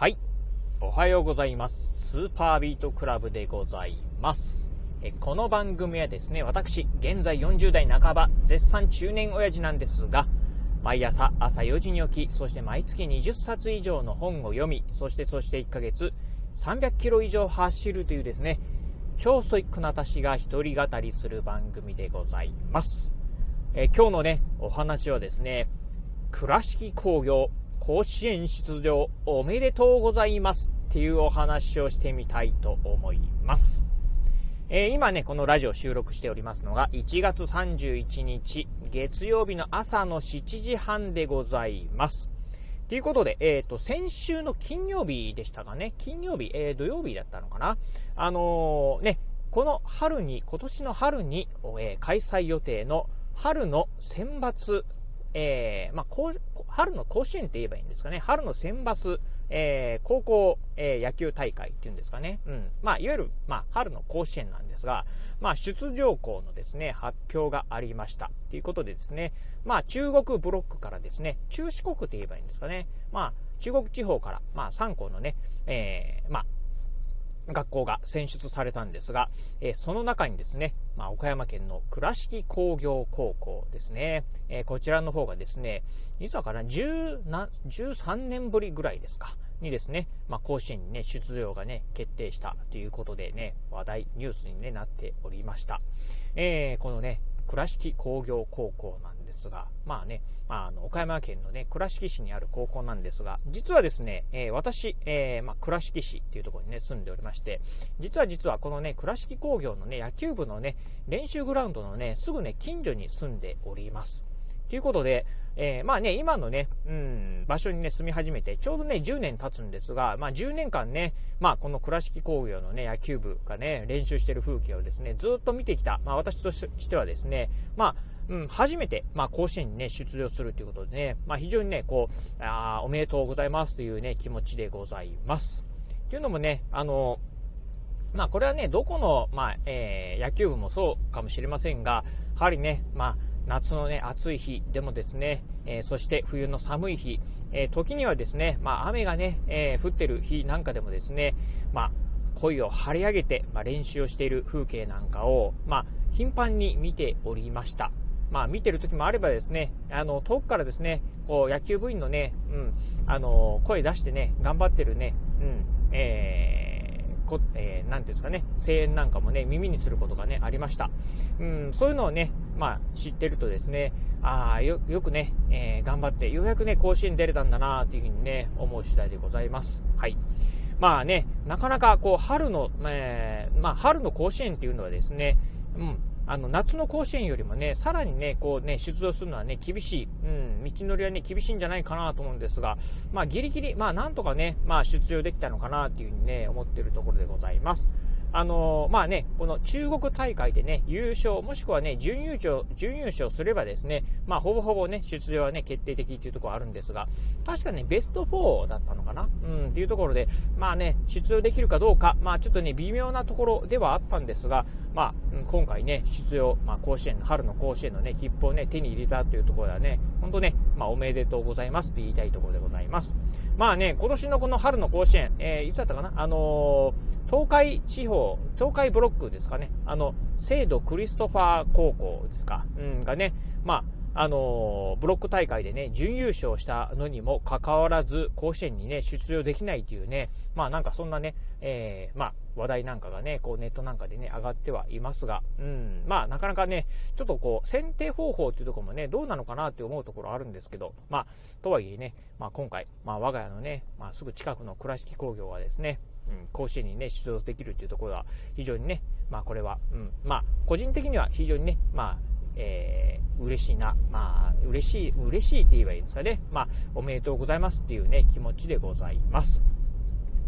はい。おはようございます。スーパービートクラブでございます。えこの番組はですね、私、現在40代半ば、絶賛中年親父なんですが、毎朝朝4時に起き、そして毎月20冊以上の本を読み、そしてそして1ヶ月300キロ以上走るというですね、超ストイックな私が一人語りする番組でございます。え今日のね、お話はですね、倉敷工業甲子園出場おめでとうございますっていうお話をしてみたいと思います。えー今ね、このラジオ収録しておりますのが1月31日月曜日の朝の7時半でございます。ということで、えっ、と、先週の金曜日でしたかね。金曜日、えー土曜日だったのかな。あのーね、この春に、今年の春に、えー開催予定の春の選抜、えーまあ、春の甲子園って言えばいいんですかね。春の選抜、えー高校、えー野球大会っていうんですかね。うん。まあ、いわゆる、まあ、春の甲子園なんですが、まあ、出場校のですね、発表がありました。ということでですね、まあ、中国ブロックからですね、中四国って言えばいいんですかね。まあ、中国地方から、まあ、3校のね、えーまあ、学校が選出されたんですが、えーその中にですね、まあ、岡山県の倉敷工業高校ですね、えーこちらの方がですね、実はかな、10な13年ぶりぐらいですか、にですね、まあ、甲子園にね、出場がね、決定したということでね、話題、ニュースに、ね、なっておりました。えーこのね、倉敷工業高校なんですが、まあね、まあ、あの岡山県のね、倉敷市にある高校なんですが、実はですね、えー私、えーまあ、倉敷市っていうところにね、住んでおりまして、実は実はこのね、倉敷工業のね、野球部のね、練習グラウンドのね、すぐね、近所に住んでおります。ということで、えーまあね、今のね、うん、場所にね、住み始めて、ちょうどね、10年経つんですが、まあ10年間ね、まあこの倉敷工業のね、野球部がね、練習してる風景をですね、ずっと見てきた、まあ私としてはですね、まあ、うん、初めて、まあ、甲子園にね、出場するということでね、まあ、非常にね、こう、あおめでとうございますというね、気持ちでございます。というのもね、あの、まあ、これはね、どこの、まあ、えー野球部もそうかもしれませんが、やはりね、まあ、夏のね、暑い日でもですね、えーそして冬の寒い日、えー時にはですね、まあ、雨がね、えー降ってる日なんかでもですね、まあ、声を張り上げて、まあ、練習をしている風景なんかを、まあ、頻繁に見ておりました。まあ、見てる時もあればですね、あの、遠くからですね、こう、野球部員のね、うん、あの、声出してね、頑張ってるね、うん、えーこえーなんていうんですかね、声援なんかもね、耳にすることがね、ありました。うん、そういうのをね、まあ、知ってるとですね、ああ、よ、よくね、えー頑張って、ようやくね、甲子園出れたんだなっていうふうにね、思う次第でございます。はい。まあね、なかなかこう、春の、えーまあ、春の甲子園っていうのはですね、うん、あの、夏の甲子園よりもね、さらにね、こうね、出場するのはね、厳しい、うん、道のりはね、厳しいんじゃないかなと思うんですが、まあ、ギリギリ、まあ、なんとかね、まあ、出場できたのかなっていうふうにね、思ってるところでございます。あのーまあね、この中国大会でね、優勝、もしくはね、準優勝、準優勝すればですね、まあ、ほぼほぼね、出場はね、決定的っていうところあるんですが、確かね、ベスト4だったのかな？うん、っていうところで、まあね、出場できるかどうか、まあ、ちょっとね、微妙なところではあったんですが、まあ、今回ね、出場、まあ、甲子園の、春の甲子園のね、切符をね、手に入れたというところではね、本当ね、まあ、おめでとうございますと言いたいところでございます。まあね、今年のこの春の甲子園、えーいつだったかな？あのー東海地方、東海ブロックですかね、あの、聖度クリストファー高校ですか、うん、がね、まあ、あのブロック大会でね、準優勝したのにもかかわらず、甲子園にね、出場できないというね、まあなんかそんなね、えーまあ話題なんかがね、こうネットなんかでね、上がってはいますが、うん、まあなかなかね、ちょっとこう、選定方法っていうところもね、どうなのかなって思うところあるんですけど、まあ、とはいえね、まあ今回、まあ我が家のね、まあすぐ近くの倉敷工業はですね、うん、甲子園にね、出場できるっていうところは、非常にね、まあこれは、うん、まあ個人的には非常にね、まあ、えー嬉しいな、まあ、嬉しい、嬉しいって言えばいいですかね。まあ、おめでとうございますっていうね、気持ちでございます。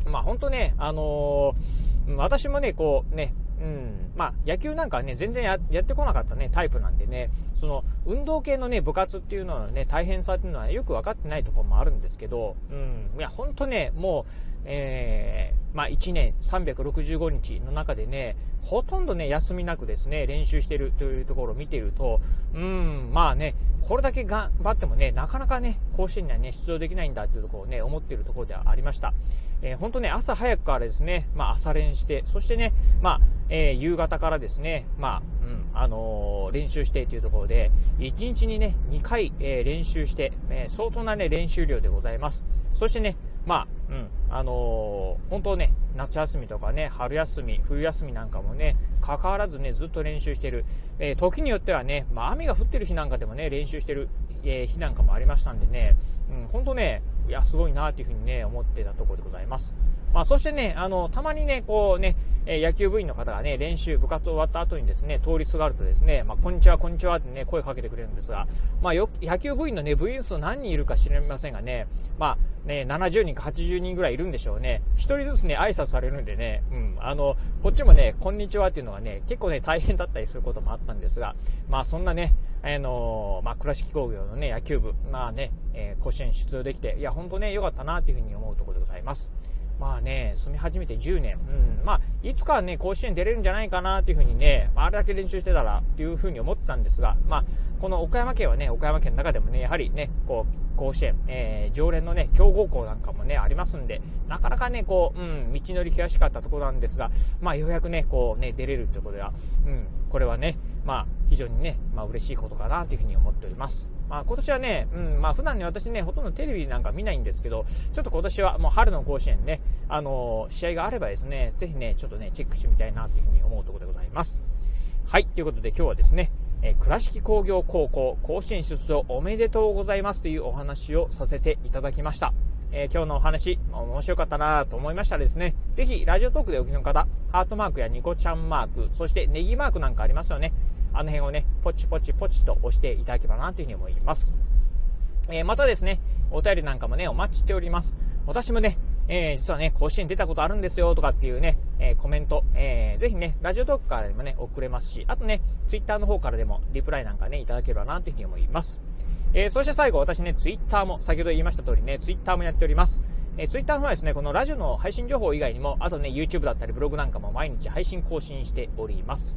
まあ、本当ね、あのー私もね、こうね、うん、まあ、野球なんかね、全然やってこなかったね、タイプなんでね、その、運動系のね、部活っていうのはね、大変さっていうのはよく分かってないところもあるんですけど、うん、いや、本当ね、もう、えーまあ、1年365日の中でね、ほとんどね、休みなくですね、練習してるというところを見ていると、うん、まあね、これだけ頑張ってもね、なかなかね、甲子園にはね、出場できないんだっていうところをね、思っているところではありました。えー、本当ね、朝早くからですね、まあ、朝練して、そしてね、まあ、えー、夕方からですね、まあ、うん、あのー、練習してというところで、1日にね、2回、え練習して、え相当なね、練習量でございます。そしてね、まあ、うん、あのー、本当ね、夏休みとかね、春休み、冬休みなんかもね、関わらずね、ずっと練習してる。えー、時によってはね、まあ、雨が降ってる日なんかでもね、練習してる、えー、日なんかもありましたんでね、うん、本当ね、いや、すごいなというふうにね、思ってたところでございます。まあ、そしてね、あの、たまにね、こうね、え野球部員の方がね、練習、部活終わった後にですね、通りすがるとですね、まあ、こんにちは、こんにちはってね、声かけてくれるんですが、まあ、よ野球部員のね、部員数何人いるか知りませんがね、まあ、ね、70人か80人ぐらいいるんでしょうね。一人ずつね、挨拶されるんでね、うん、あの、こっちもね、こんにちはっていうのがね、結構ね、大変だったりすることもあったんですが、まあ、そんなね、あのまあ、倉敷工業のね、野球部、まあね、えー、甲子園出場できて、いや、本当ね、良かったなっていうふうに思うところでございます。まあね、住み始めて10年、うん、まあ、いつかはね、甲子園出れるんじゃないかなっていうふうにね、あれだけ練習してたらっていうふうに思ったんですが、まあ、この岡山県はね、岡山県の中でもね、やはりね、こう、甲子園、えー、常連のね、強豪校なんかもね、ありますんで、なかなかね、こう、うん、道のり険しかったところなんですが、まあ、ようやくね、こうね、出れるということでは、うん、これはね、まあ、非常にね、まあ、嬉しいことかなというふうに思っております。まあ、今年はね、うん、まあ、普段ね、私ね、ほとんどテレビなんか見ないんですけど、ちょっと今年はもう春の甲子園ね、あのー、試合があればですね、ぜひね、ちょっとね、チェックしてみたいなというふうに思うところでございます。はい、ということで今日はですね、え倉敷工業高校甲子園出場おめでとうございますというお話をさせていただきました。えー、今日のお話、面白かったなと思いましたらですね、ぜひラジオトークでお聞きの方、ハートマークやニコちゃんマーク、そしてネギマークなんかありますよね。あの辺をね、ポチポチポチと押していただければなというふうに思います。えー、またですね、お便りなんかもね、お待ちしております。私もね、えー、実はね、甲子園出たことあるんですよとかっていうね、えー、コメント、えー、ぜひね、ラジオトークからでもね、送れますし、あとね、ツイッターの方からでもリプライなんかね、いただければなというふうに思います。えー、そして最後、私ね、ツイッターも、先ほど言いました通りね、ツイッターもやっております。えー、ツイッターの方はですね、このラジオの配信情報以外にも、あとね、YouTube だったりブログなんかも毎日配信更新しております。